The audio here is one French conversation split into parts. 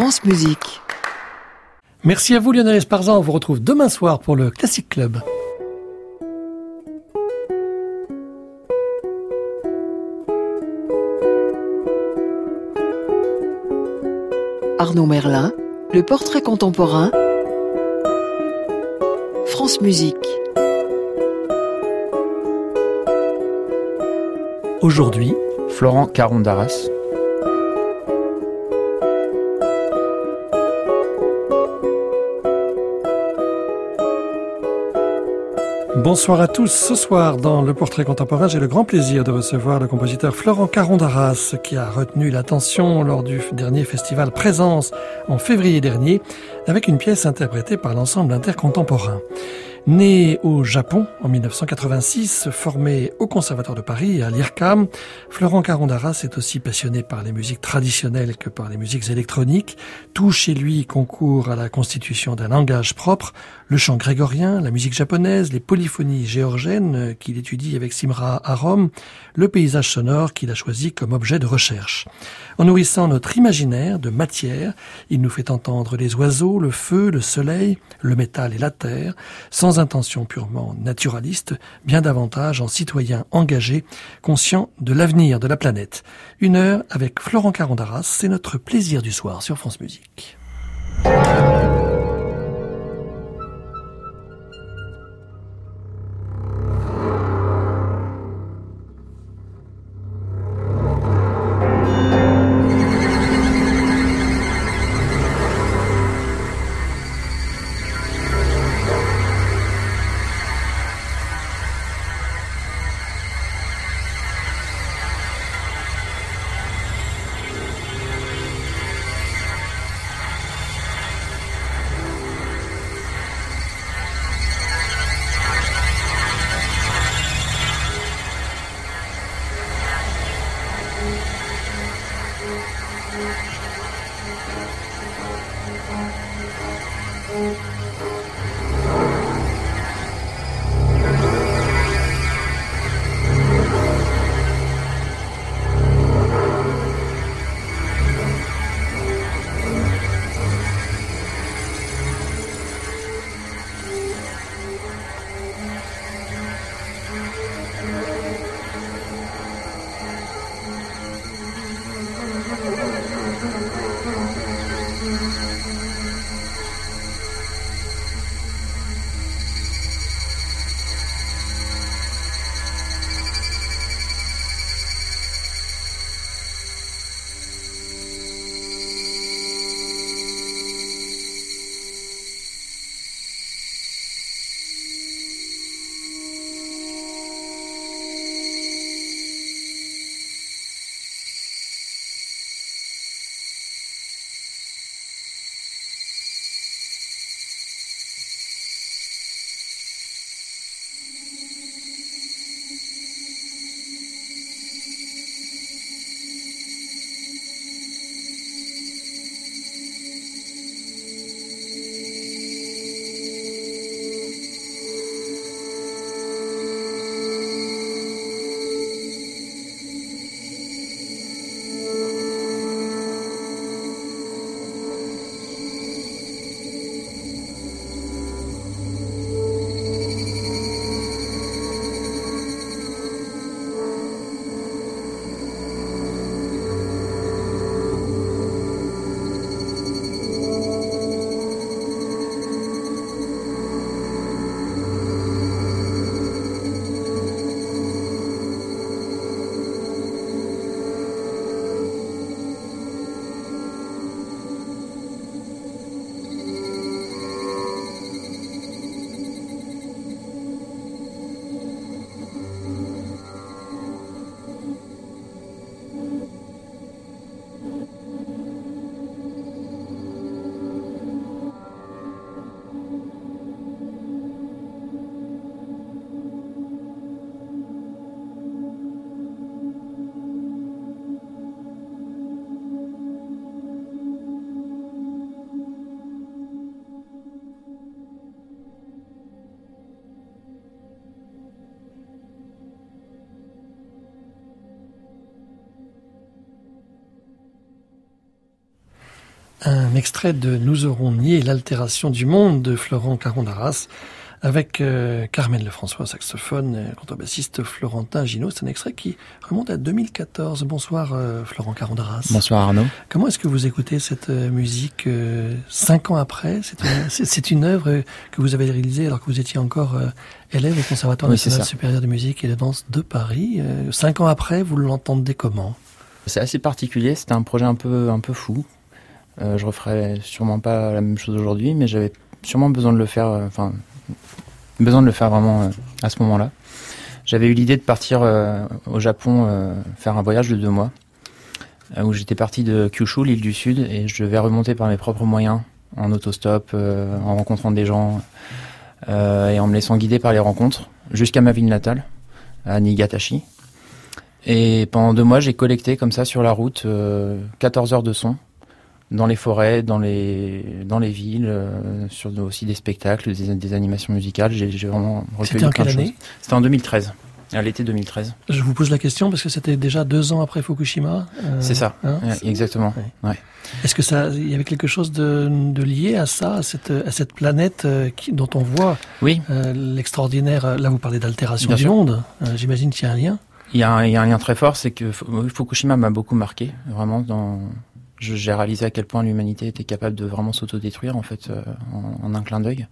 France Musique. Merci à vous Lionel Esparza, on vous retrouve demain soir pour le Classic Club. Arnaud Merlin, le portrait contemporain, France Musique. Aujourd'hui, Florent Caron Bonsoir à tous. Ce soir, dans le portrait contemporain, j'ai le grand plaisir de recevoir le compositeur Florent Caron d'Arras, qui a retenu l'attention lors du dernier festival Présence en février dernier, avec une pièce interprétée par l'ensemble intercontemporain. Né au Japon en 1986, formé au Conservatoire de Paris et à l'IRCAM, Florent Carondaras est aussi passionné par les musiques traditionnelles que par les musiques électroniques. Tout chez lui concourt à la constitution d'un langage propre, le chant grégorien, la musique japonaise, les polyphonies géorgiennes qu'il étudie avec Simra à Rome, le paysage sonore qu'il a choisi comme objet de recherche. En nourrissant notre imaginaire de matière, il nous fait entendre les oiseaux, le feu, le soleil, le métal et la terre, sans intention purement naturaliste, bien davantage en citoyen engagé, conscient de l'avenir de la planète. Une heure avec Florent Carondaras, c'est notre plaisir du soir sur France Musique. Extrait de Nous aurons nié l'altération du monde de Florent Caron-Darras avec euh, Carmen Lefrançois, saxophone, et contrebassiste Florentin Gino. C'est un extrait qui remonte à 2014. Bonsoir euh, Florent Caron-Darras. Bonsoir Arnaud. Comment est-ce que vous écoutez cette euh, musique cinq ans après? C'est une, c'est une œuvre que vous avez réalisée alors que vous étiez encore élève au Conservatoire national supérieur de musique et de danse de Paris. cinq ans après, vous l'entendez comment? C'est assez particulier. C'était un projet un peu un peu fou. Je referais sûrement pas la même chose aujourd'hui, mais j'avais sûrement besoin de le faire. Enfin, besoin de le faire vraiment euh, à ce moment-là. J'avais eu l'idée de partir euh, au Japon euh, faire un voyage de deux mois, où j'étais parti de Kyushu, l'île du Sud, et je vais remonter par mes propres moyens, en autostop, en rencontrant des gens, et en me laissant guider par les rencontres, jusqu'à ma ville natale, à Nigatashi. Et pendant deux mois, j'ai collecté comme ça sur la route 14 heures de son dans les forêts, dans les dans les villes, euh, sur aussi des spectacles, des, des animations musicales. J'ai vraiment recueilli en quelle année? C'était en 2013. À l'été 2013. Je vous pose la question parce que c'était déjà deux ans après Fukushima. Euh, c'est ça, hein? Exactement. Ouais. Est-ce que ça, il y avait quelque chose de, de lié à ça, à cette, à cette planète euh, qui, dont on voit oui. l'extraordinaire. Là, vous parlez d'altération du monde. J'imagine qu'il y a un lien. Il y a un, il y a un lien très fort, c'est que Fukushima m'a beaucoup marqué, vraiment dans j'ai réalisé à quel point l'humanité était capable de vraiment s'autodétruire en fait euh, en, un clin d'œil.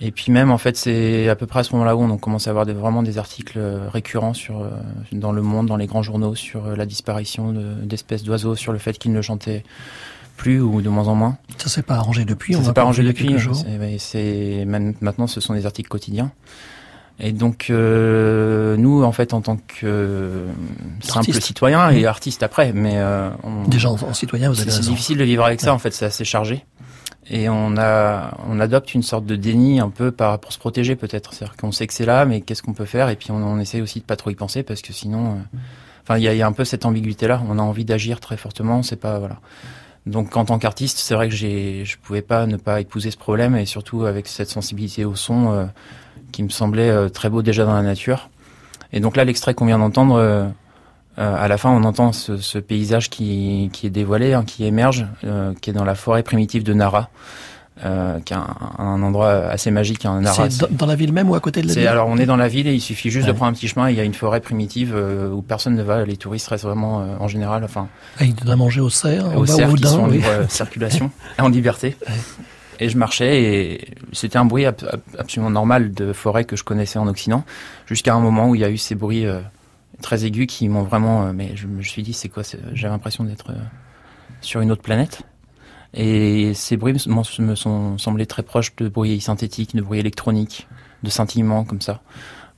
Et puis même en fait c'est à peu près à ce moment-là où on commence à avoir des, vraiment des articles euh, récurrents sur euh, dans le monde, dans les grands journaux sur la disparition d'espèces d'oiseaux, sur le fait qu'ils ne chantaient plus ou de moins en moins. Ça s'est pas arrangé depuis. Ça s'est pas arrangé depuis. C'est maintenant ce sont des articles quotidiens. Et donc euh, nous, en fait, en tant que euh, simple citoyen et artiste après, mais euh, on, déjà en, citoyen, vous avez c'est difficile de vivre avec ça. En fait, c'est assez chargé. Et on a, on adopte une sorte de déni un peu par, pour se protéger peut-être. C'est-à-dire qu'on sait que c'est là, mais qu'est-ce qu'on peut faire? Et puis on, on, essaie aussi de pas trop y penser parce que sinon, euh, enfin, il y a, y a, un peu cette ambiguïté-là. On a envie d'agir très fortement. C'est pas voilà. Donc en tant qu'artiste, c'est vrai que j'ai, je pouvais pas ne pas épouser ce problème et surtout avec cette sensibilité au son euh, qui me semblait euh, très beau déjà dans la nature. Et donc là, l'extrait qu'on vient d'entendre, euh, euh, à la fin, on entend ce, ce paysage qui, qui, est dévoilé, hein, qui émerge, qui est dans la forêt primitive de Nara. Euh, qui est un, un, endroit assez magique. Hein, Nara, c'est dans, la ville même ou à côté de la ville? Alors on est dans la ville et il suffit juste de prendre un petit chemin. il y a une forêt primitive euh, où personne ne va. Les touristes restent vraiment euh, en général. Enfin, ah, il doit manger au cerf, au cerf qui sont en libre circulation, en liberté. Et je marchais et c'était un bruit absolument normal de forêt que je connaissais en Occident, jusqu'à un moment où il y a eu ces bruits euh, très aigus qui m'ont vraiment. Euh, mais je me suis dit, c'est quoi J'avais l'impression d'être euh, sur une autre planète. Et ces bruits me sont semblés très proches de bruits synthétiques, de bruits électroniques, de scintillements comme ça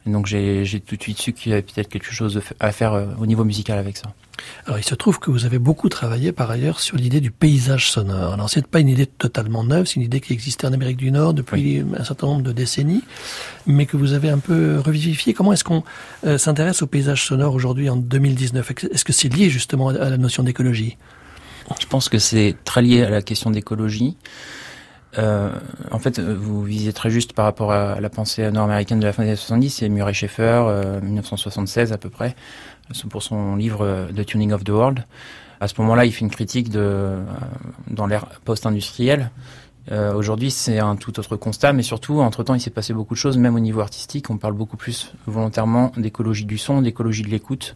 donc j'ai tout de suite su qu'il y avait peut-être quelque chose à faire euh, au niveau musical avec ça. Alors il se trouve que vous avez beaucoup travaillé par ailleurs sur l'idée du paysage sonore. Alors c'est pas une idée totalement neuve, c'est une idée qui existait en Amérique du Nord depuis un certain nombre de décennies, mais que vous avez un peu revivifié. Comment est-ce qu'on euh, s'intéresse au paysage sonore aujourd'hui en 2019 Est-ce que c'est lié justement à la notion d'écologie? Je pense que c'est très lié à la question d'écologie. Euh, en fait, vous visez très juste par rapport à la pensée nord-américaine de la fin des années 70, c'est Murray Schaeffer, 1976 euh, à peu près, pour son livre euh, The Tuning of the World. À ce moment-là, il fait une critique de dans l'ère post-industrielle. Aujourd'hui, c'est un tout autre constat, mais surtout, entre-temps, il s'est passé beaucoup de choses, même au niveau artistique. On parle beaucoup plus volontairement d'écologie du son, d'écologie de l'écoute.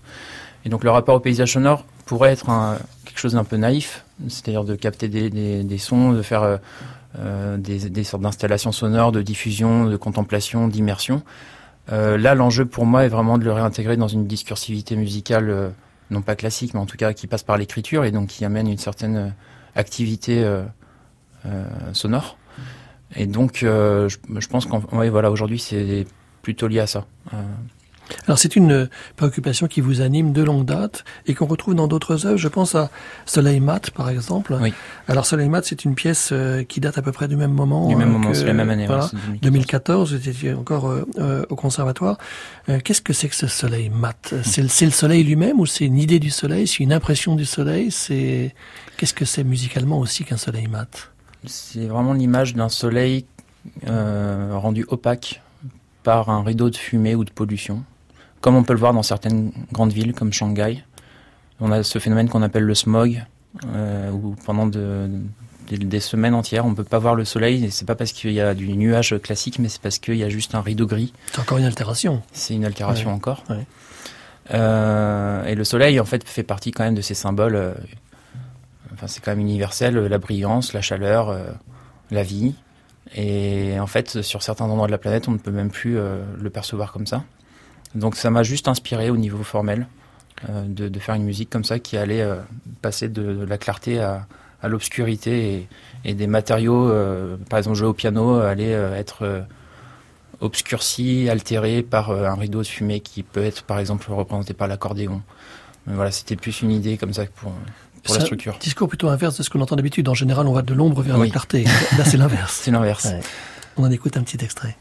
Et donc, le rapport au paysage sonore pourrait être un, quelque chose d'un peu naïf, c'est-à-dire de capter des, des, des, sons, de faire euh, des, sortes d'installations sonores, de diffusion, de contemplation, d'immersion. Euh, là, l'enjeu pour moi est vraiment de le réintégrer dans une discursivité musicale, euh, non pas classique, mais en tout cas qui passe par l'écriture et donc qui amène une certaine activité sonore. Et donc, je, pense qu'en voilà, c'est plutôt lié à ça. Alors c'est une préoccupation qui vous anime de longue date et qu'on retrouve dans d'autres œuvres. Je pense à Soleil Mat par exemple. Oui. Alors Soleil Mat c'est une pièce euh, qui date à peu près du même moment. Du même euh, moment, c'est la même année. Voilà, 2014. vous étiez encore euh, au conservatoire. Qu'est-ce que c'est que ce Soleil Mat? C'est le Soleil lui-même ou c'est une idée du Soleil? C'est une impression du Soleil? C'est qu'est-ce que c'est musicalement aussi qu'un Soleil Mat? C'est vraiment l'image d'un Soleil rendu opaque par un rideau de fumée ou de pollution comme on peut le voir dans certaines grandes villes comme Shanghai. On a ce phénomène qu'on appelle le smog, euh, où pendant de, des, des semaines entières, on peut pas voir le soleil. Et c'est pas parce qu'il y a du nuage classique, mais c'est parce qu'il y a juste un rideau gris. C'est encore une altération. C'est une altération Ouais, encore. ouais. Euh, et le soleil, en fait, fait partie quand même de ces symboles. euh, enfin, c'est quand même universel, la brillance, la chaleur, la vie. Et en fait, sur certains endroits de la planète, on ne peut même plus le percevoir comme ça. Donc, ça m'a juste inspiré au niveau formel euh, de, de faire une musique comme ça qui allait euh, passer de, de la clarté à, à l'obscurité et, et des matériaux, euh, par exemple, jouer au piano, allaient euh, être obscurci, altéré par un rideau de fumée qui peut être par exemple représenté par l'accordéon. Mais voilà, c'était plus une idée comme ça pour, pour la structure. Discours plutôt inverse de ce qu'on entend d'habitude. En général, on va de l'ombre vers la clarté. Là, c'est l'inverse. C'est l'inverse. Ouais. On en écoute un petit extrait.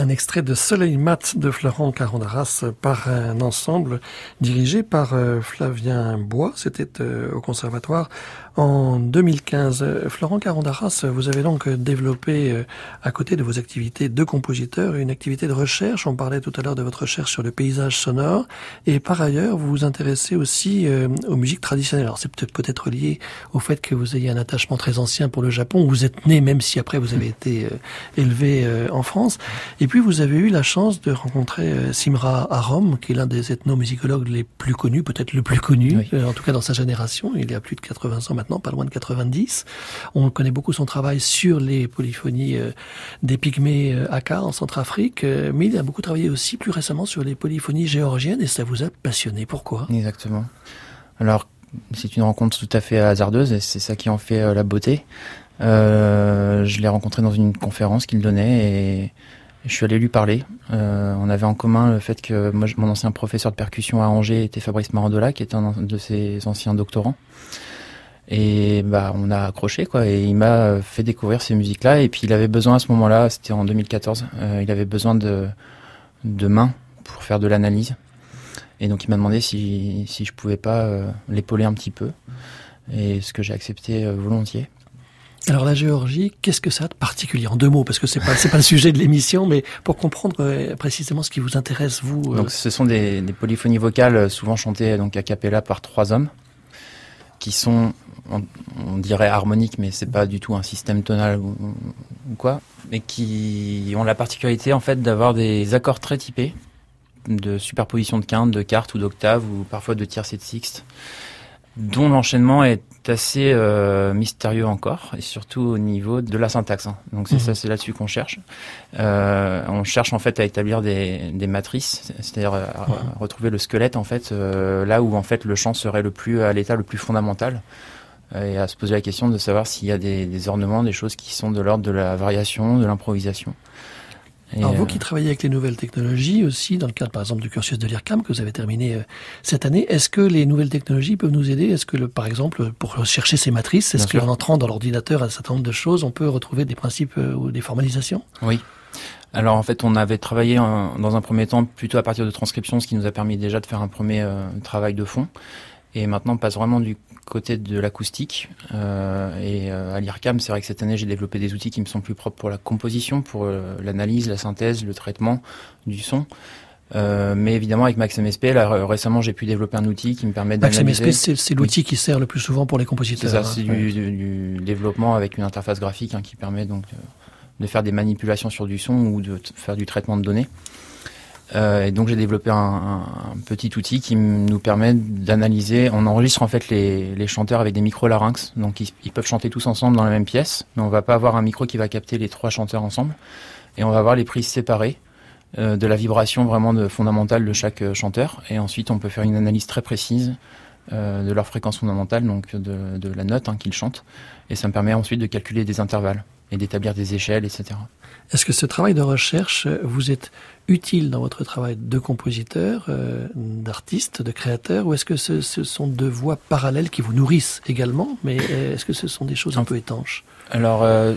Un extrait de Soleil mat de Florent Carondaras par un ensemble dirigé par euh, Flavien Bois. C'était euh, au conservatoire en 2015. Florent Carondaras, vous avez donc développé, euh, à côté de vos activités de compositeur, une activité de recherche. On parlait tout à l'heure de votre recherche sur le paysage sonore. Et par ailleurs, vous vous intéressez aussi aux musiques traditionnelles. Alors c'est peut-être lié au fait que vous ayez un attachement très ancien pour le Japon. Vous êtes né, même si après vous avez été élevé en France. Et puis vous avez eu la chance de rencontrer euh, Simra Arom, qui est l'un des ethnomusicologues les plus connus, peut-être le plus connu, euh, en tout cas dans sa génération. Il a plus de 80 ans maintenant, pas loin de 90. On connaît beaucoup son travail sur les polyphonies euh, des pygmées Aka en Centrafrique, mais il a beaucoup travaillé aussi plus récemment sur les polyphonies géorgiennes et ça vous a passionné. Pourquoi? Exactement. Alors, c'est une rencontre tout à fait hasardeuse et c'est ça qui en fait la beauté. je l'ai rencontré dans une conférence qu'il donnait et je suis allé lui parler. Euh, on avait en commun le fait que mon ancien professeur de percussion à Angers était Fabrice Marandola, qui est un de ses anciens doctorants. Et bah, on a accroché, quoi. Et il m'a fait découvrir ces musiques-là. Et puis, il avait besoin à ce moment-là, c'était en 2014, euh, il avait besoin de, de mains pour faire de l'analyse. Et donc, il m'a demandé si, si je pouvais pas euh, l'épauler un petit peu. Et ce que j'ai accepté euh, volontiers. Alors la Géorgie, qu'est-ce que ça a de particulier En deux mots, parce que c'est pas c'est pas le sujet de l'émission, mais pour comprendre euh, précisément ce qui vous intéresse vous. Euh. Donc ce sont des, polyphonies vocales souvent chantées donc a cappella par trois hommes, qui sont on, dirait harmoniques, mais c'est pas du tout un système tonal ou, quoi, mais qui ont la particularité en fait d'avoir des accords très typés, de superposition de quintes, de quartes ou d'octaves ou parfois de tierces et de sixtes, dont l'enchaînement est assez euh, mystérieux encore, et surtout au niveau de la syntaxe. Hein. Donc c'est mhm. ça, c'est là-dessus qu'on cherche. Euh, on cherche en fait à établir des, des matrices, c'est-à-dire à, retrouver le squelette en fait, euh, là où en fait le chant serait le plus à l'état le plus fondamental, et à se poser la question de savoir s'il y a des, des ornements, des choses qui sont de l'ordre de la variation, de l'improvisation. Alors vous euh, qui travaillez avec les nouvelles technologies aussi, dans le cadre par exemple du cursus de l'IRCAM que vous avez terminé euh, cette année, est-ce que les nouvelles technologies peuvent nous aider? Est-ce que le, par exemple pour chercher ces matrices, est-ce qu'en entrant dans l'ordinateur un certain nombre de choses, on peut retrouver des principes euh, ou des formalisations? Oui. Alors en fait, on avait travaillé dans un premier temps plutôt à partir de transcription, ce qui nous a permis déjà de faire un premier travail de fond. Et maintenant, on passe vraiment du côté de l'acoustique. Euh, et euh, à l'IRCAM, c'est vrai que cette année, j'ai développé des outils qui me sont plus propres pour la composition, pour euh, l'analyse, la synthèse, le traitement du son. Mais évidemment, avec Max MSP, là, récemment, j'ai pu développer un outil qui me permet d'analyser. Max MSP, c'est l'outil qui sert le plus souvent pour les compositeurs. C'est ça, c'est du, du, développement avec une interface graphique hein, qui permet donc de faire des manipulations sur du son ou de faire du traitement de données. Euh, et donc j'ai développé un, petit outil qui nous permet d'analyser. On enregistre en fait les, chanteurs avec des micro-larynx, donc ils, peuvent chanter tous ensemble dans la même pièce, mais on va pas avoir un micro qui va capter les trois chanteurs ensemble, et on va avoir les prises séparées euh, de la vibration vraiment fondamentale de chaque euh, chanteur, et ensuite on peut faire une analyse très précise de leur fréquence fondamentale, donc de, de la note hein, qu'ils chantent, et ça me permet ensuite de calculer des intervalles et d'établir des échelles, etc. Est-ce que ce travail de recherche vous est utile dans votre travail de compositeur, euh, d'artiste, de créateur, ou est-ce que ce, ce, sont deux voies parallèles qui vous nourrissent également, mais euh, est-ce que ce sont des choses un peu étanches? Alors, euh,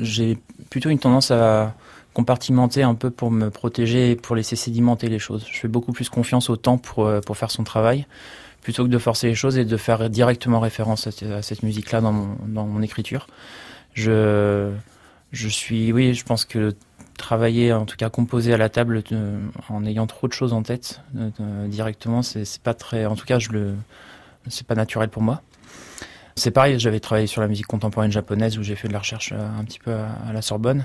j'ai plutôt une tendance à compartimenter un peu pour me protéger et pour laisser sédimenter les choses. Je fais beaucoup plus confiance au temps pour, euh, pour faire son travail, plutôt que de forcer les choses et de faire directement référence à, cette musique-là dans mon, dans mon écriture. Je je suis, oui, je pense que travailler, en tout cas composer à la table euh, en ayant trop de choses en tête euh, euh, directement, c'est pas très, en tout cas, je le, c'est pas naturel pour moi. C'est pareil, j'avais travaillé sur la musique contemporaine japonaise où j'ai fait de la recherche un petit peu à, la Sorbonne.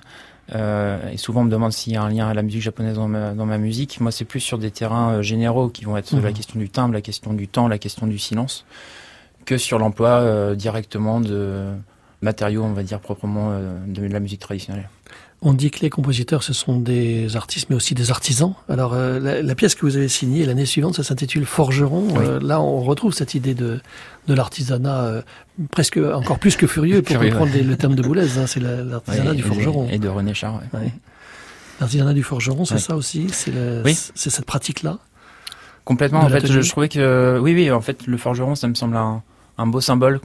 et souvent on me demande s'il y a un lien à la musique japonaise dans ma, dans ma musique. Moi, c'est plus sur des terrains généraux qui vont être la mhm. question du timbre, la question du temps, la question du silence, que sur l'emploi directement de matériaux, on va dire proprement, de la musique traditionnelle. On dit que les compositeurs, ce sont des artistes, mais aussi des artisans. Alors, euh, la, pièce que vous avez signée l'année suivante, ça s'intitule Forgeron. Euh, là, on retrouve cette idée de, de l'artisanat euh, presque encore plus que furieux, pour reprendre le terme de Boulez. Hein, c'est l'artisanat du forgeron. Et de René Char. L'artisanat du forgeron, c'est ça aussi C'est cette pratique-là Complètement. En fait, je, trouvais que... Oui, oui, en fait, le forgeron, ça me semble un un beau symbole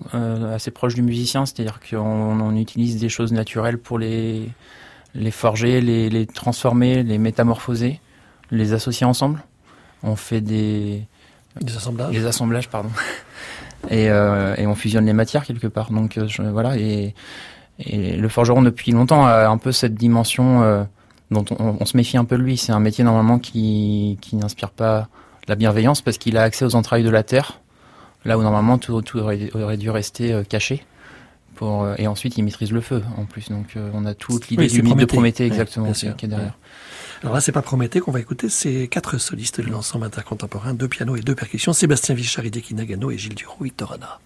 assez proche du musicien, c'est-à-dire qu'on on utilise des choses naturelles pour les les forger, les, les transformer, les métamorphoser, les associer ensemble. On fait des, Des assemblages. les assemblages, pardon. Et, euh, et on fusionne les matières quelque part. Donc euh, je- voilà. Et, et le forgeron depuis longtemps a un peu cette dimension euh, dont on, on se méfie un peu de lui. C'est un métier normalement qui, qui n'inspire pas la bienveillance parce qu'il a accès aux entrailles de la terre, là où normalement tout, tout aurait, aurait dû rester euh, caché. Pour, euh, et ensuite, il maîtrise le feu en plus. Donc euh, on a toute l'idée Oui, du mythe de Prométhée. Exactement qui, sûr. qui est derrière. Alors là, c'est pas Prométhée qu'on va écouter, c'est quatre solistes de l'ensemble intercontemporain, deux pianos et deux percussions, Sébastien Vichard, Hideki Nagano et Gilles Duroux, Victorana.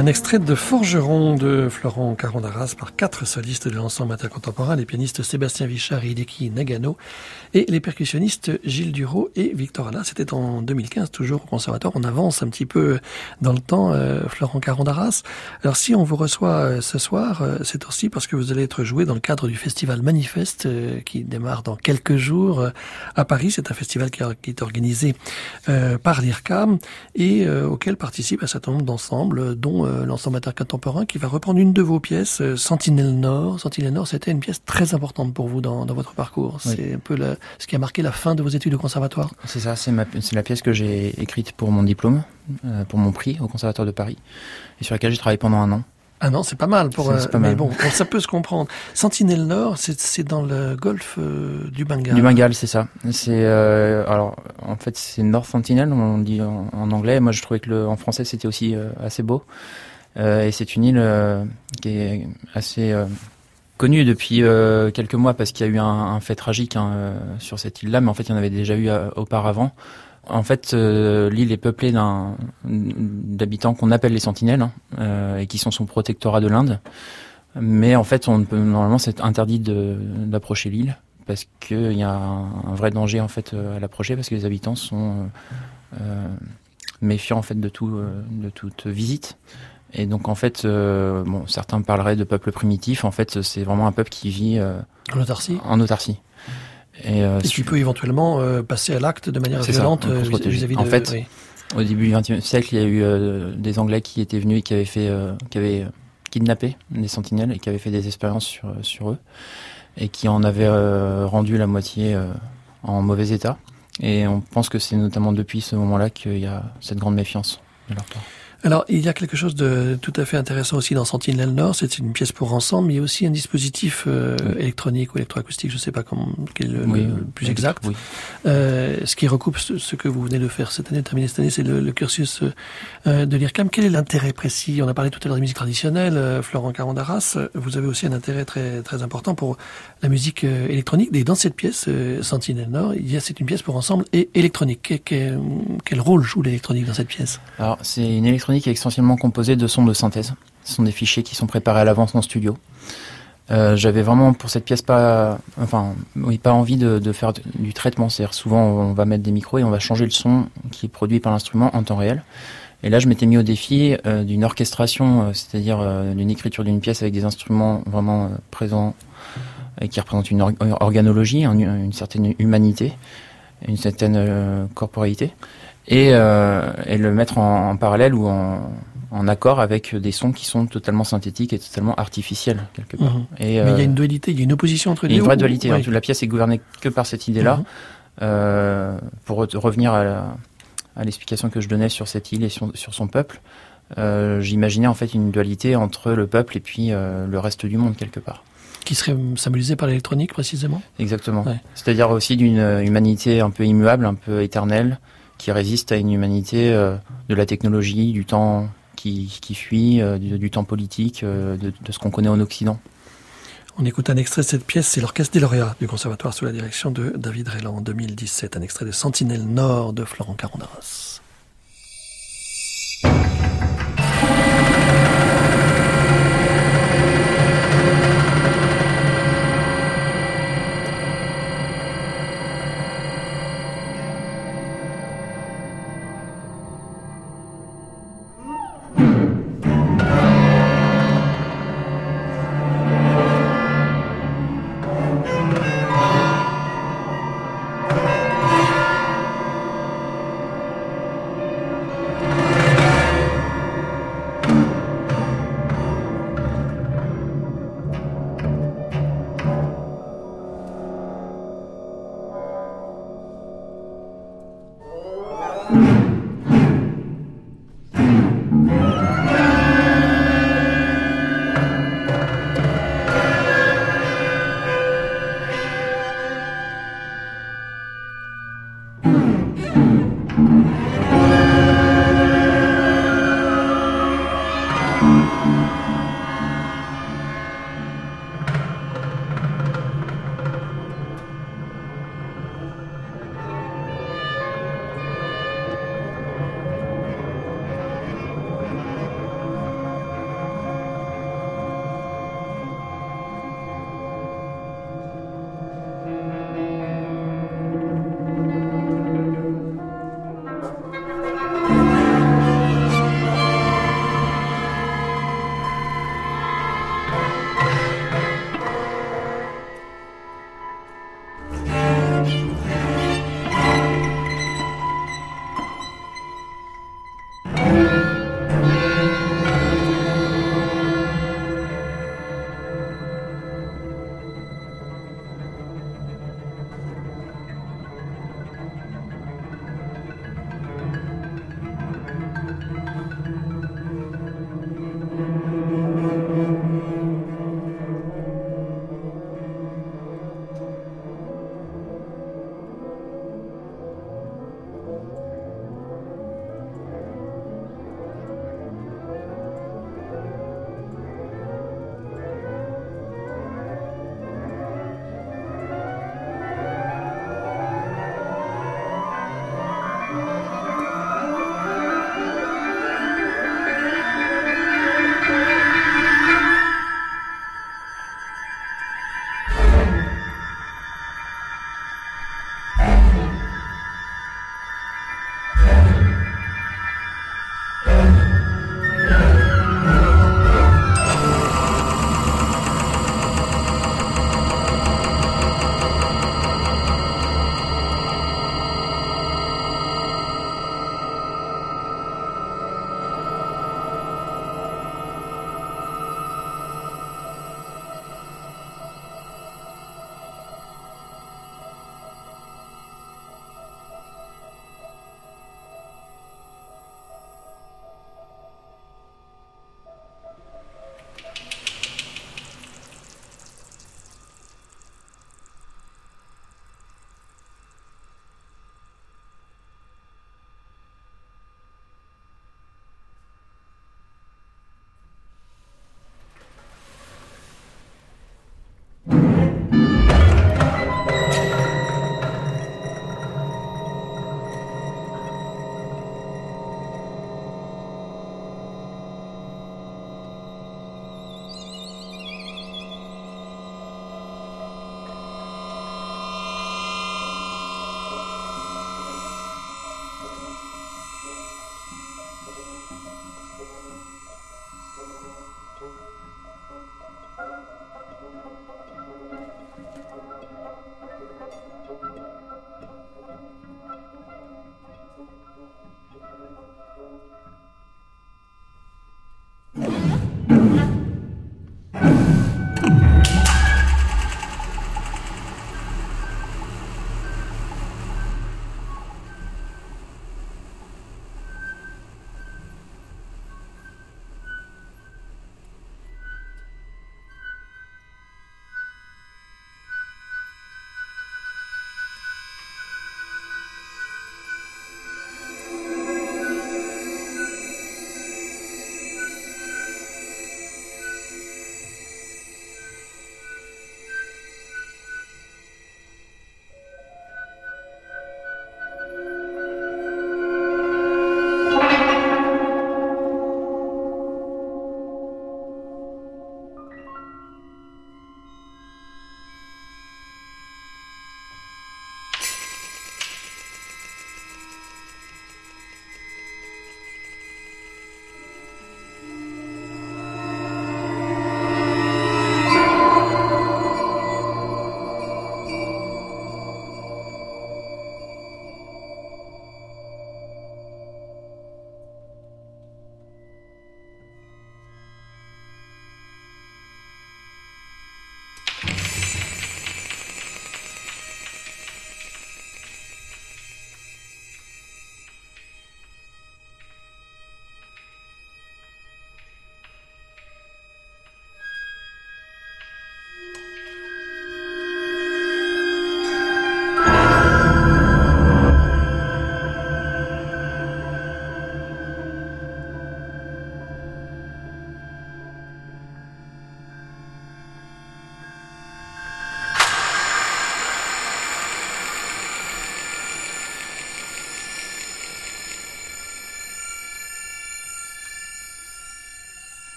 Un extrait de Forgeron de Florent Caron-Darras par quatre solistes de l'ensemble contemporain, les pianistes Sébastien Vichard et Hideki Nagano, et les percussionnistes Gilles Duro et Victor Alla. C'était en 2015, toujours au conservatoire. On avance un petit peu dans le temps, euh, Florent Caron-Darras. Alors si on vous reçoit euh, ce soir, euh, c'est aussi parce que vous allez être joué dans le cadre du festival Manifeste qui démarre dans quelques jours à Paris. C'est un festival qui, est organisé par l'IRCAM et auquel participent un certain nombre d'ensembles, dont euh, l'ensemble contemporain, qui va reprendre une de vos pièces, euh, Sentinelle Nord. Sentinelle Nord, c'était une pièce très importante pour vous dans, votre parcours. C'est un peu ce qui a marqué la fin de vos études au conservatoire. C'est ça, c'est la pièce que j'ai écrite pour mon diplôme, euh, pour mon prix au conservatoire de Paris, et sur laquelle j'ai travaillé pendant un an. Ah non, c'est pas mal pour. mais bon, ça peut se comprendre. Sentinelle Nord, c'est dans le golfe du Bengale. Du Bengale, c'est ça. C'est alors en fait c'est North Sentinel, on dit en, anglais. Moi, je trouvais que le, en français c'était aussi assez beau. Euh, et c'est une île euh, qui est assez euh, connue depuis quelques mois parce qu'il y a eu un, fait tragique hein, sur cette île-là, mais en fait il y en avait déjà eu auparavant. En fait, l'île est peuplée d'un d'habitants qu'on appelle les sentinelles hein, et qui sont son protectorat de l'Inde. Mais en fait, on peut, normalement, c'est interdit d'approcher l'île parce qu'il y a un, vrai danger en fait à l'approcher parce que les habitants sont méfiants en fait de tout, de toute visite. Et donc en fait, euh, bon, certains parleraient de peuple primitif. En fait, c'est vraiment un peuple qui vit euh, en autarcie. En autarcie. Et, euh, et qui peut éventuellement euh, passer à l'acte de manière violente vis-à-vis de. En fait, au début du XXe siècle, il y a eu des Anglais qui étaient venus et qui avaient fait, qui avaient kidnappé des sentinelles et qui avaient fait des expériences sur sur eux et qui en avaient rendu la moitié en mauvais état. Et on pense que c'est notamment depuis ce moment-là qu'il y a cette grande méfiance de leur part. Alors, il y a quelque chose de tout à fait intéressant aussi dans Sentinelle Nord. C'est une pièce pour ensemble, mais il y a aussi un dispositif euh, électronique ou électroacoustique, je ne sais pas comment, quel est le, plus exact. Euh, ce qui recoupe ce, que vous venez de faire cette année, terminer cette année, c'est le, cursus euh, de l'IRCAM. Quel est l'intérêt précis? On a parlé tout à l'heure de musique traditionnelle, euh, Florent Carandaras. Vous avez aussi un intérêt très très important pour la musique électronique. Et dans cette pièce, Sentinelle Nord, il y a c'est une pièce pour ensemble et électronique. Quel, rôle joue l'électronique dans cette pièce? Alors, c'est une électronique essentiellement composé de sons de synthèse. Ce sont des fichiers qui sont préparés à l'avance en studio. Euh, j'avais vraiment pour cette pièce pas, enfin, pas envie de, faire du traitement. C'est-à-dire souvent on va mettre des micros et on va changer le son qui est produit par l'instrument en temps réel. Et là, je m'étais mis au défi euh, d'une orchestration, euh, c'est-à-dire d'une écriture d'une pièce avec des instruments vraiment présents et qui représentent une organologie, une certaine humanité, une certaine corporalité et, euh, et le mettre en, en parallèle ou en, en, accord avec des sons qui sont totalement synthétiques et totalement artificiels quelque part. Mhm. Et, Mais il y a euh, une dualité, il y a une opposition entre les deux. Il y a une vraie dualité. Hein. La pièce est gouvernée que par cette idée-là. Mhm. Euh, pour revenir à, l'explication que je donnais sur cette île et sur, sur son peuple, euh, j'imaginais en fait une dualité entre le peuple et puis euh, le reste du monde quelque part. Qui serait symbolisé par l'électronique précisément Exactement. Ouais. C'est-à-dire aussi d'une humanité un peu immuable, un peu éternelle, qui résiste à une humanité euh, de la technologie, du temps qui, qui fuit, euh, du, temps politique, euh, de, de, ce qu'on connaît en Occident. On écoute un extrait de cette pièce, c'est l'Orchestre des lauréats du Conservatoire sous la direction de David Rélan en 2017, un extrait de Sentinelle Nord de Florent Carondaras.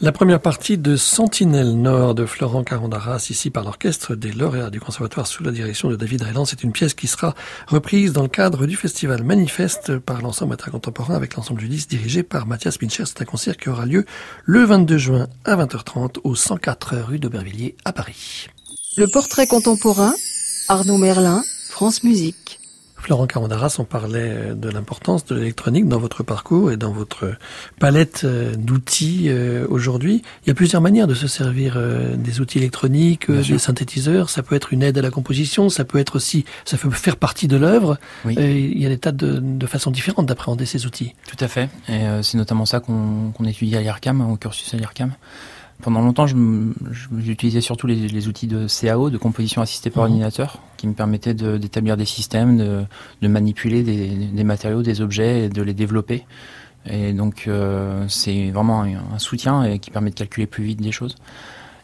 La première partie de Sentinelle Nord de Florent Carondaras, ici par l'orchestre des lauréats du Conservatoire sous la direction de David Rayland. C'est une pièce qui sera reprise dans le cadre du festival Manifeste par l'ensemble matin contemporain avec l'ensemble du 10 dirigé par Mathias Pincher. C'est un concert qui aura lieu le 22 juin à 20h30 au 104 rue d'Aubervilliers à Paris. Le portrait contemporain, Arnaud Merlin, France Musique. Florent Carondaras, on parlait euh, de l'importance de l'électronique dans votre parcours et dans votre palette euh, d'outils euh, aujourd'hui. Il y a plusieurs manières de se servir des outils électroniques, des synthétiseurs. Ça peut être une aide à la composition, ça peut être aussi, ça peut faire partie de l'œuvre. il y a des tas de, de façons différentes d'appréhender ces outils. Tout à fait. Et c'est notamment ça qu'on étudie à l'IRCAM, au cursus à l'IRCAM. Pendant longtemps, j'utilisais surtout les, outils de CAO, de composition assistée par mhm. ordinateur, qui me permettaient d'établir des systèmes, de, manipuler des, matériaux, des objets et de les développer. Et donc, euh, c'est vraiment un, soutien et qui permet de calculer plus vite des choses.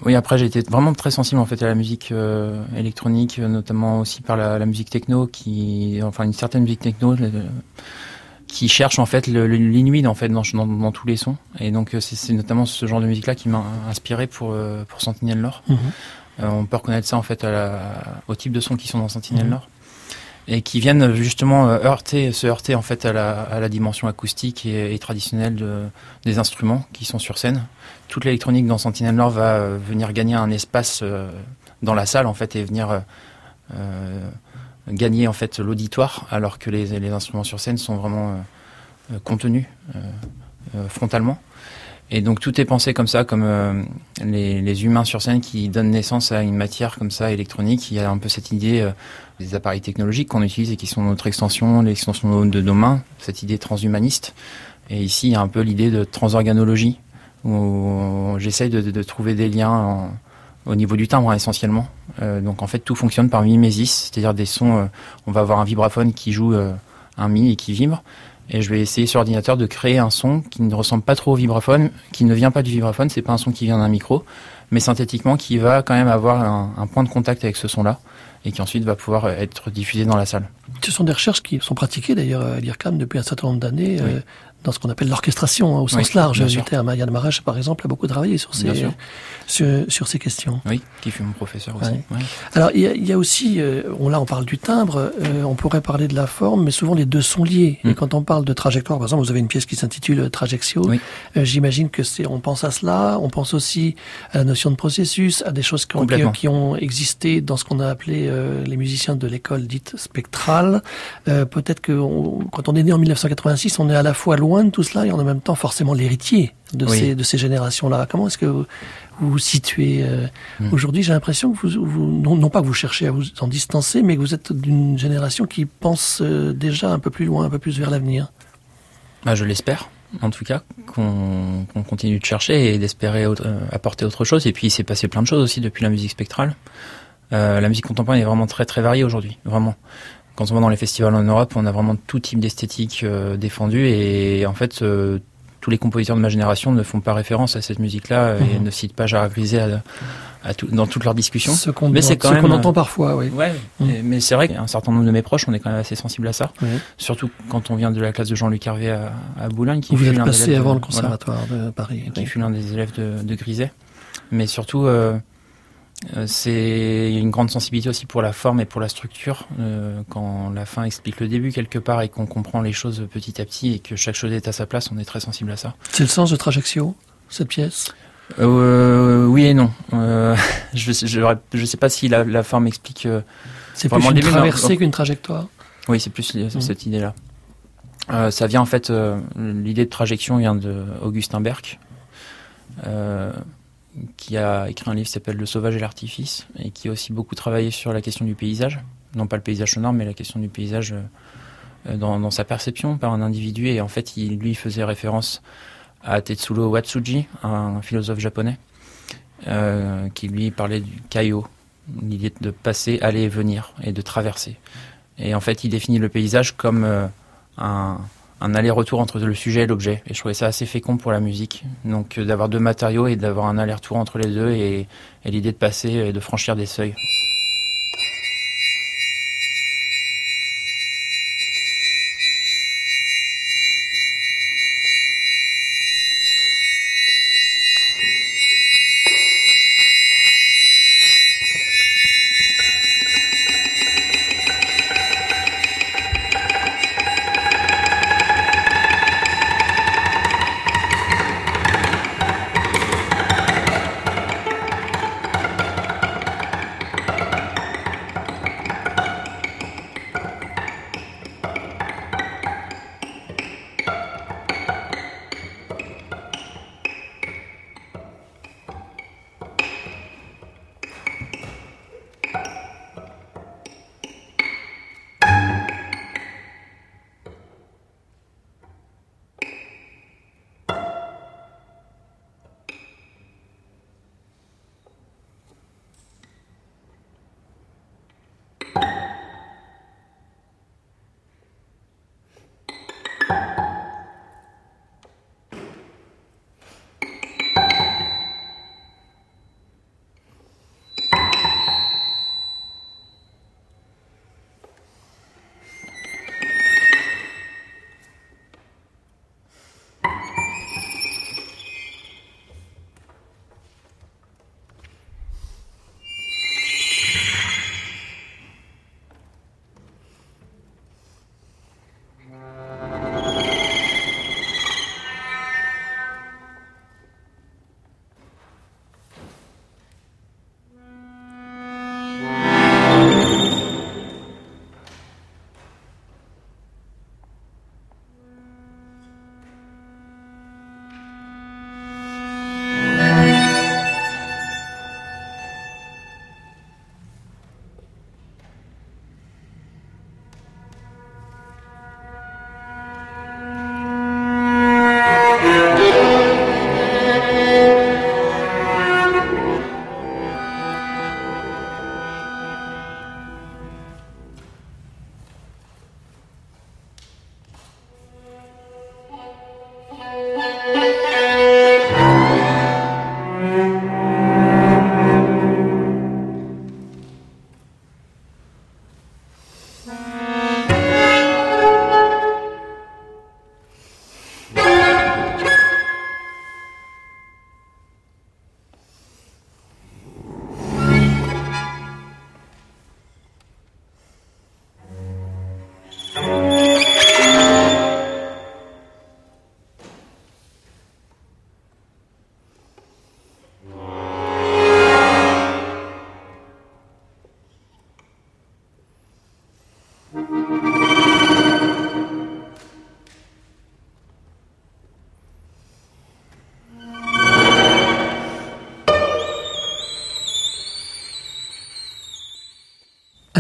Oui, après, j'ai été vraiment très sensible en fait à la musique euh, électronique, notamment aussi par la, musique techno, qui, enfin, une certaine musique techno qui cherche en fait l'inuit en fait dans, dans, tous les sons et donc euh, c'est notamment ce genre de musique là qui m'a inspiré pour euh, pour Sentinelle Nord. Mhm. Euh, on peut reconnaître ça en fait à la, au type de sons qui sont dans Sentinelle mhm. Nord et qui viennent justement heurter se heurter en fait à la, à la dimension acoustique et, traditionnelle de, des instruments qui sont sur scène. Toute l'électronique dans Sentinelle Nord va venir gagner un espace dans la salle en fait et venir gagner en fait l'auditoire, alors que les, instruments sur scène sont vraiment euh, euh, contenus euh, frontalement. Et donc tout est pensé comme ça, comme les, les, humains sur scène qui donnent naissance à une matière comme ça électronique. Il y a un peu cette idée des appareils technologiques qu'on utilise et qui sont notre extension, l'extension de nos mains, cette idée transhumaniste. Et ici, il y a un peu l'idée de transorganologie, où j'essaye de, de, trouver des liens en, au niveau du timbre essentiellement. Euh, donc en fait tout fonctionne par mimésis, c'est-à-dire des sons. Euh, on va avoir un vibraphone qui joue euh, un mi et qui vibre, et je vais essayer sur ordinateur de créer un son qui ne ressemble pas trop au vibraphone, qui ne vient pas du vibraphone, c'est pas un son qui vient d'un micro, mais synthétiquement qui va quand même avoir un, un point de contact avec ce son-là et qui ensuite va pouvoir être diffusé dans la salle. Ce sont des recherches qui sont pratiquées d'ailleurs à l'IRCAM depuis un certain nombre d'années dans ce qu'on appelle l'orchestration hein, au sens large du terme. Yann Marache, par exemple, a beaucoup travaillé sur ces, sur, sur, ces questions. Oui, qui fut mon professeur aussi. Alors, il y, a, il y a aussi, euh, on, là on parle du timbre, euh, on pourrait parler de la forme, mais souvent les deux sont liés. Et mm. quand on parle de trajectoire, par exemple, vous avez une pièce qui s'intitule Trajectio, euh, j'imagine que c'est, on pense à cela, on pense aussi à la notion de processus, à des choses qui ont, qui, ont existé dans ce qu'on a appelé les musiciens de l'école dite spectrale. Peut-être que quand on est né en 1986, on est à la fois loin loin de tout cela et en même temps forcément l'héritier de, ces, de ces générations-là. Comment est-ce que vous vous, situez euh, hmm. aujourd'hui? J'ai l'impression que vous, vous non, pas que vous cherchez à vous en distancer, mais que vous êtes d'une génération qui pense euh, déjà un peu plus loin, un peu plus vers l'avenir. Bah, je l'espère en tout cas, qu'on continue de chercher et d'espérer euh, apporter autre chose. Et puis il s'est passé plein de choses aussi depuis la musique spectrale. la musique contemporaine est vraiment très très variée aujourd'hui, vraiment quand on va dans les festivals en Europe, on a vraiment tout type d'esthétique euh, défendue et en fait, euh, tous les compositeurs de ma génération ne font pas référence à cette musique-là et mhm. ne citent pas Gérard Griset à, dans toutes leurs discussions. Ce qu'on entend parfois, oui. Ouais, mhm. mais c'est vrai qu'un certain nombre de mes proches, on est quand même assez sensible à ça. Surtout quand on vient de la classe de Jean-Luc Hervé à, à Boulogne. Qui Vous êtes passé avant le conservatoire de Paris. Qui fut l'un des élèves de, de Griset. Mais surtout, euh, c'est une grande sensibilité aussi pour la forme et pour la structure. Euh, quand la fin explique le début quelque part et qu'on comprend les choses petit à petit et que chaque chose est à sa place, on est très sensible à ça. C'est le sens de Trajectio, cette pièce? Euh, Oui et non. Euh, je ne sais pas si la, la forme explique. c'est plus une traversée qu'une trajectoire Oui, c'est plus mmh. cette idée-là. Euh, ça vient en fait, euh, l'idée de trajection vient de Augustin Berck, euh, qui a écrit un livre qui s'appelle Le sauvage et l'artifice, et qui a aussi beaucoup travaillé sur la question du paysage, non pas le paysage sonore, mais la question du paysage dans, sa perception par un individu. Et en fait, il, lui faisait référence à Tetsulo Watsuji, un, philosophe japonais, qui lui parlait du kaio, l'idée de passer, aller et venir, et de traverser. Et en fait, il définit le paysage comme un, aller-retour entre le sujet et l'objet. Et je trouvais ça assez fécond pour la musique. Donc euh, d'avoir deux matériaux et d'avoir un aller-retour entre les deux et l'idée de passer et de franchir des seuils.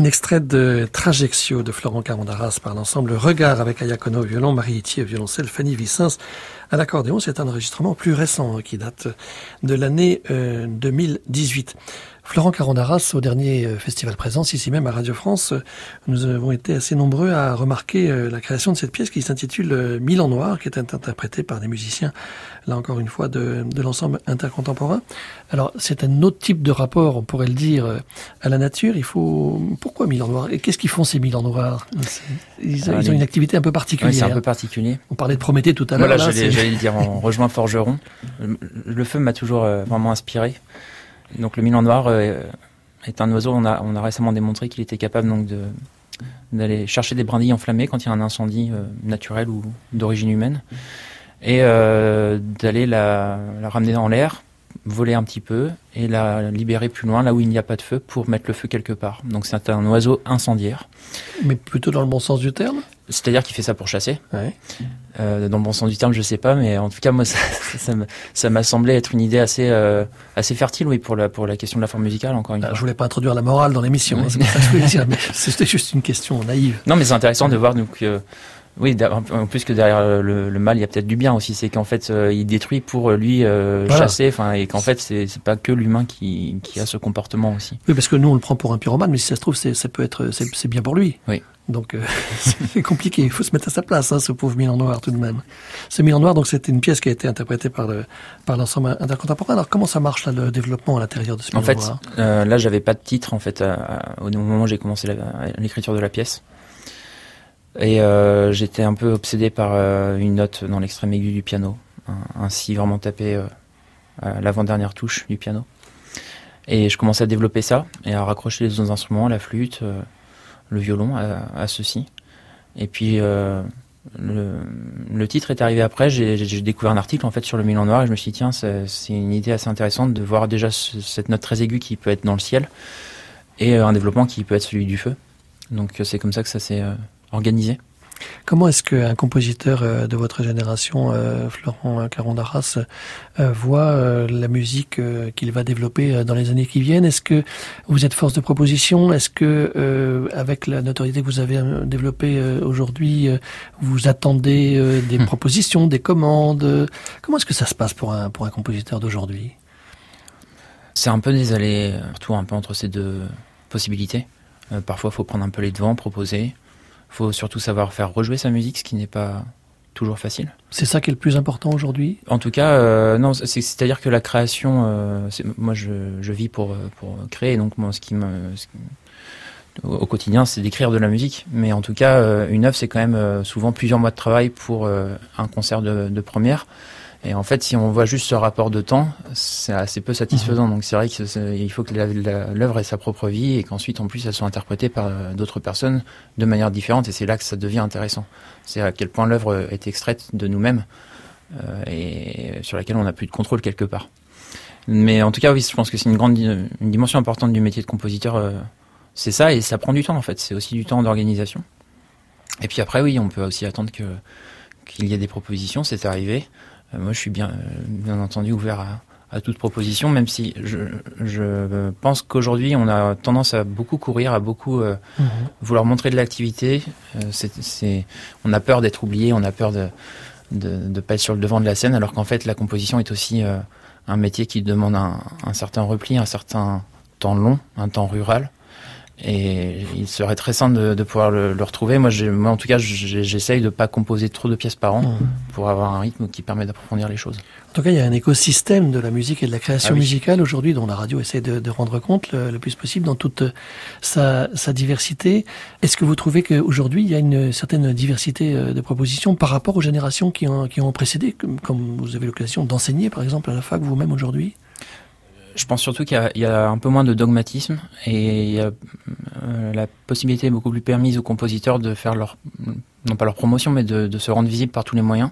Un extrait de Trajectio de Florent Carondaras par l'ensemble Regard avec Ayakono violon, Marie Itier violoncelle, Fanny Vicens à l'accordéon. C'est un enregistrement plus récent qui date de l'année 2018. Florent Carondaras, au dernier euh, festival présence, ici même à Radio France, euh, nous avons été assez nombreux à remarquer euh, la création de cette pièce qui s'intitule Mille en noir, qui est interprétée par des musiciens, là encore une fois, de, de l'ensemble intercontemporain. Alors, c'est un autre type de rapport, on pourrait le dire, à la nature. Il faut... Pourquoi Mille en noir? Et qu'est-ce qu'ils font ces Mille en noir? Ils, ont une activité un peu particulière. c'est un peu particulier. On parlait de Prométhée tout à l'heure. Voilà, j'allais le dire, on rejoint Forgeron. Le feu m'a toujours vraiment inspiré. Donc le milan noir euh, est un oiseau, on a, récemment démontré qu'il était capable d'aller chercher des brindilles enflammées quand il y a un incendie euh, naturel ou d'origine humaine et euh, d'aller la, la, ramener dans l'air, voler un petit peu et la libérer plus loin, là où il n'y a pas de feu, pour mettre le feu quelque part. Donc c'est un oiseau incendiaire. Mais plutôt dans le bon sens du terme? C'est-à-dire qu'il fait ça pour chasser. Ouais. Euh, dans le bon sens du terme, je sais pas, mais en tout cas, moi, ça, m'a semblé être une idée assez, euh, assez fertile, oui, pour la, pour la question de la forme musicale, encore une Ah, fois. Je voulais pas introduire la morale dans l'émission, hein, c'était juste une question naïve. Non, mais c'est intéressant de voir donc euh, oui, en plus que derrière le, le mal, il y a peut-être du bien aussi. C'est qu'en fait, euh, il détruit pour lui euh, Voilà. chasser, enfin, et qu'en fait, c'est pas que l'humain qui, qui a ce comportement aussi. Oui, parce que nous, on le prend pour un pyromane, mais si ça se trouve, c'est, ça peut être, c'est, c'est bien pour lui. Oui. Donc, euh, c'est compliqué. Il faut se mettre à sa place, hein, ce pauvre Milan Noir, tout de même. Ce Milan Noir, donc, c'était une pièce qui a été interprétée par, le, par l'ensemble intercontemporain. Alors, comment ça marche, là, le développement à l'intérieur de ce En Milan fait, Noir? euh, là, j'avais pas de titre en fait à- à- au moment où j'ai commencé l'écriture de la pièce. Et euh, j'étais un peu obsédé par euh, une note dans l'extrême aigu du piano, un, un si vraiment tapé euh, l'avant-dernière touche du piano. Et je commençais à développer ça et à raccrocher les autres instruments, la flûte, euh, le violon à, à ceci. Et puis euh, le, le titre est arrivé après. J'ai découvert un article en fait sur le Milan noir et je me suis dit tiens c'est une idée assez intéressante de voir déjà ce- cette note très aiguë qui peut être dans le ciel et euh, un développement qui peut être celui du feu. Donc euh, c'est comme ça que ça s'est organisé. Comment est-ce qu'un compositeur euh, de votre génération, euh, Florent Caron d'Arras, euh, voit euh, la musique qu'il va développer dans les années qui viennent? Est-ce que vous êtes force de proposition? Est-ce que, avec la notoriété que vous avez développée aujourd'hui, vous attendez des Hmm. propositions, des commandes? Comment est-ce que ça se passe pour un, pour un compositeur d'aujourd'hui? C'est un peu des allers retours un peu entre ces deux possibilités. Parfois, il faut prendre un peu les devants, proposer. Il faut surtout savoir faire rejouer sa musique, ce qui n'est pas toujours facile. C'est ça qui est le plus important aujourd'hui? En tout cas, euh, non, c'est- c'est-à-dire que la création, euh, moi, je, je vis pour euh, pour créer, donc moi, ce qui me ce qui- au, quotidien, c'est d'écrire de la musique. Mais en tout cas, une œuvre, c'est quand même souvent plusieurs mois de travail pour un concert de, de première. Et en fait, si on voit juste ce rapport de temps, c'est assez peu satisfaisant. Donc c'est vrai qu'il faut que l'œuvre ait sa propre vie et qu'ensuite, en plus, elle soit interprétée par euh, d'autres personnes de manière différente. Et c'est là que ça devient intéressant. C'est à quel point l'œuvre est extraite de nous-mêmes euh, et sur laquelle on n'a plus de contrôle quelque part. Mais en tout cas, oui, je pense que c'est une grande une dimension importante du métier de compositeur. euh, c'est ça, et ça prend du temps en fait. C'est aussi du temps d'organisation. Et puis après, oui, on peut aussi attendre que qu'il y ait des propositions. C'est arrivé. Euh, moi, je suis bien, euh, bien entendu ouvert à, à toute proposition, même si je, je pense qu'aujourd'hui, on a tendance à beaucoup courir, à beaucoup euh, vouloir montrer de l'activité. Euh, c'est, on a peur d'être oublié, on a peur de de ne pas être sur le devant de la scène, alors qu'en fait, la composition est aussi euh, un métier qui demande un, un certain repli, un certain temps long, un temps rural. Et il serait très simple de, de pouvoir le, le retrouver. Moi, moi, en tout cas, j'essaye de pas composer trop de pièces par an Mhm. pour avoir un rythme qui permet d'approfondir les choses. En tout cas, il y a un écosystème de la musique et de la création Ah oui. musicale aujourd'hui dont la radio essaie de, de rendre compte le, le plus possible dans toute sa, sa diversité. Est-ce que vous trouvez qu'aujourd'hui, il y a une certaine diversité euh, de propositions par rapport aux générations qui ont, qui ont précédé, comme, comme vous avez l'occasion d'enseigner, par exemple, à la fac vous-même aujourd'hui? Je pense surtout qu'il y a, il y a un peu moins de dogmatisme et il y a euh, la possibilité est beaucoup plus permise aux compositeurs de faire leur, non pas leur promotion, mais de, de se rendre visible par tous les moyens.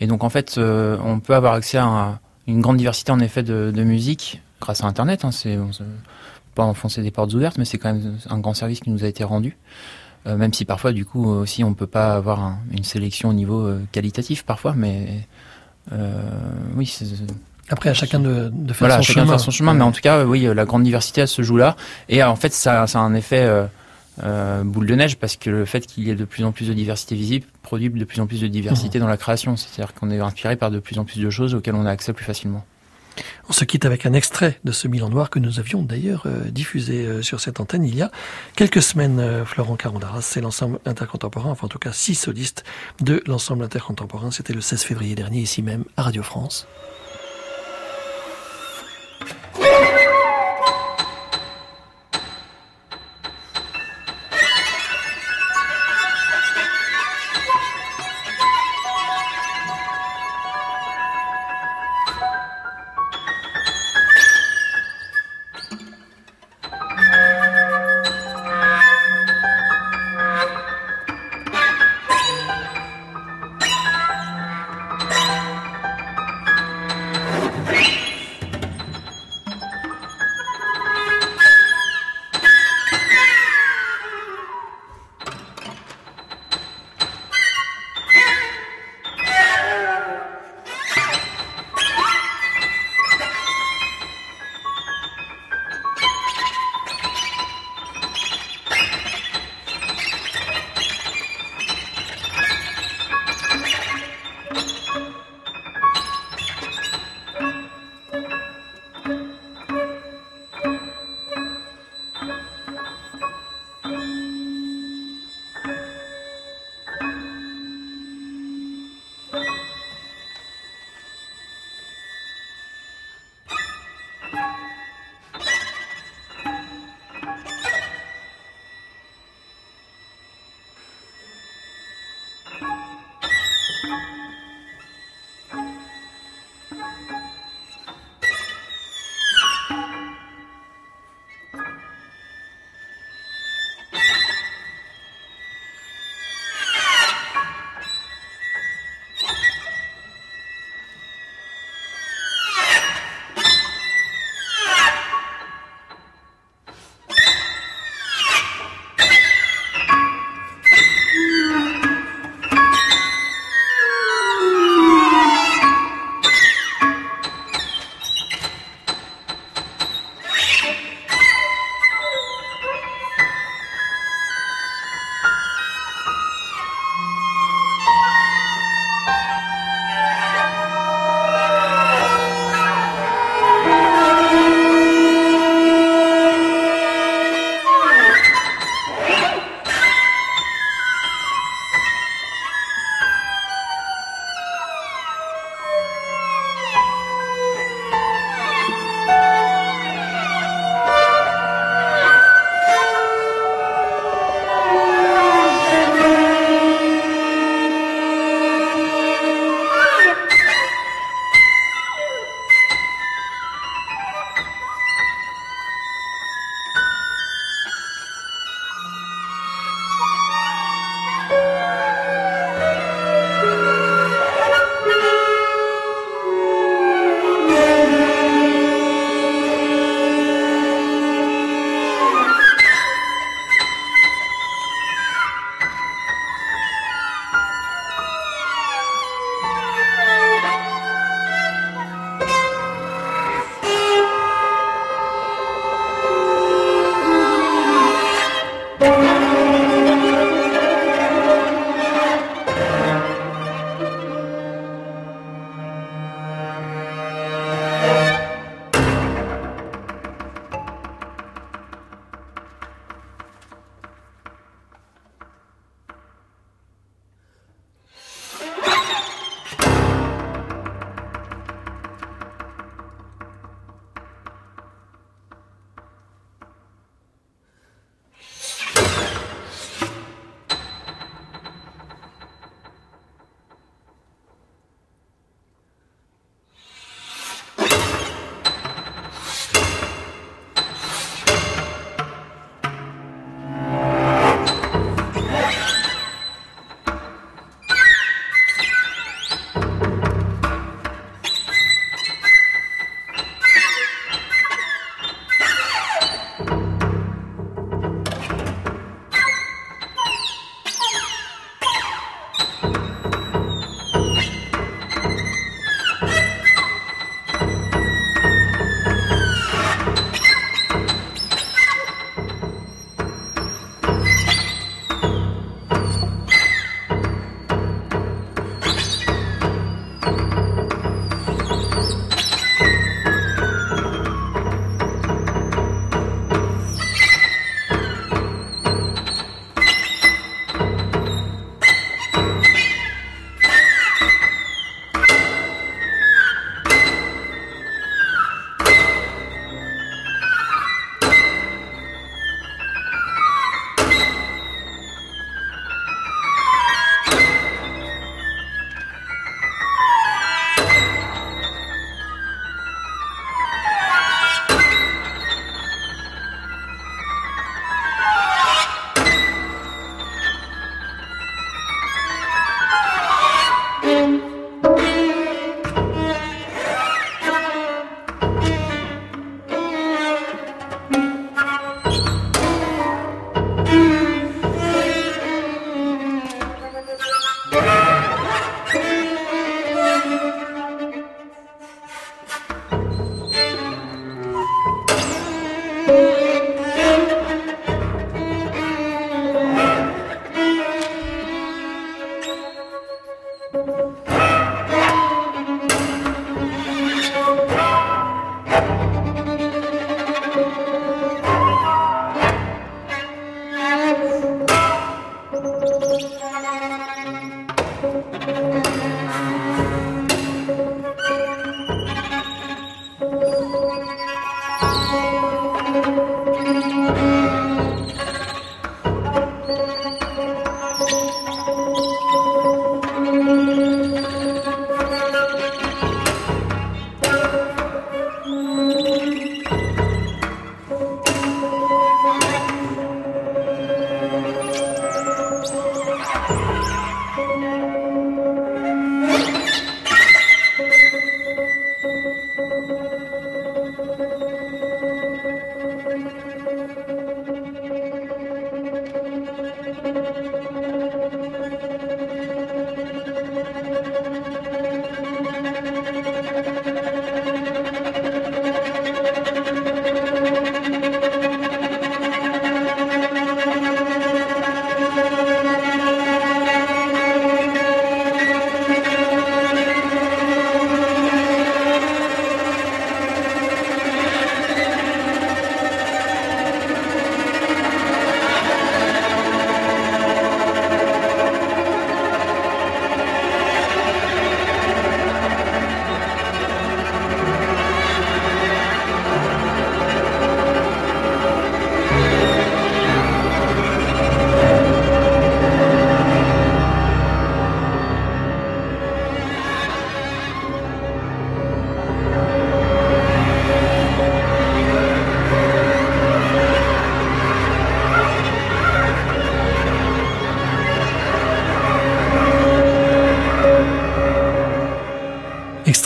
Et donc en fait, euh, on peut avoir accès à un- une grande diversité en effet de, de musique grâce à Internet. Hein, c'est on se- pas enfoncer des portes ouvertes, mais c'est quand même un grand service qui nous a été rendu. Euh, même si parfois, du coup, aussi, on peut pas avoir un- une sélection au niveau qualitatif parfois, mais oui, c'est Après, à chacun de, de faire voilà, son chacun chemin. faire son chemin, mais en tout cas, euh, oui, euh, la grande diversité elle se joue là. Et euh, en fait, ça, ça a un effet euh, euh, boule de neige parce que le fait qu'il y ait de plus en plus de diversité visible produit de plus en plus de diversité dans la création. C'est-à-dire qu'on est inspiré par de plus en plus de choses auxquelles on a accès plus facilement. On se quitte avec un extrait de ce Milan Noir que nous avions d'ailleurs diffusé sur cette antenne il y a quelques semaines. Florent Carondaras, c'est l'ensemble intercontemporain, enfin en tout cas six solistes de l'ensemble intercontemporain. C'était le 16 février dernier ici même à Radio France. Yeah.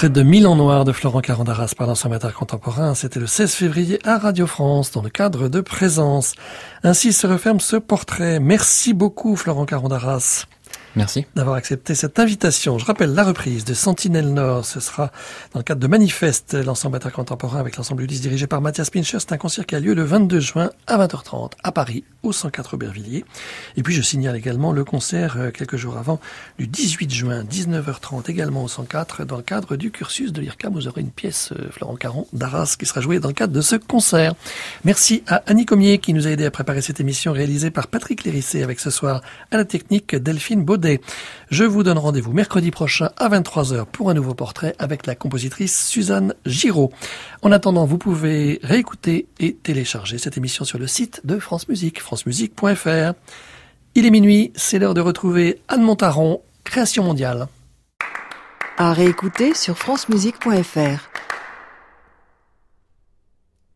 Extrait de Mille en noir de Florent Carandaras par l'ensemble contemporain. C'était le 16 février à Radio France dans le cadre de Présence. Ainsi se referme ce portrait. Merci beaucoup Florent Carandaras. Merci. D'avoir accepté cette invitation. Je rappelle la reprise de Sentinelle Nord. Ce sera dans le cadre de Manifeste, l'ensemble contemporain avec l'ensemble Ulysse dirigé par Mathias Pincher. C'est un concert qui a lieu le 22 juin à 20h30 à Paris, au 104 Aubervilliers. Et puis je signale également le concert euh, quelques jours avant du 18 juin, 19h30 également au 104 dans le cadre du cursus de l'IRCAM. Vous aurez une pièce euh, Florent Caron d'Arras qui sera jouée dans le cadre de ce concert. Merci à Annie Comier qui nous a aidé à préparer cette émission réalisée par Patrick Lérissé avec ce soir à la technique Delphine Je vous donne rendez-vous mercredi prochain à 23h pour un nouveau portrait avec la compositrice Suzanne Giraud. En attendant, vous pouvez réécouter et télécharger cette émission sur le site de France Musique, francemusique.fr. Il est minuit, c'est l'heure de retrouver Anne Montaron, Création mondiale. À réécouter sur francemusique.fr.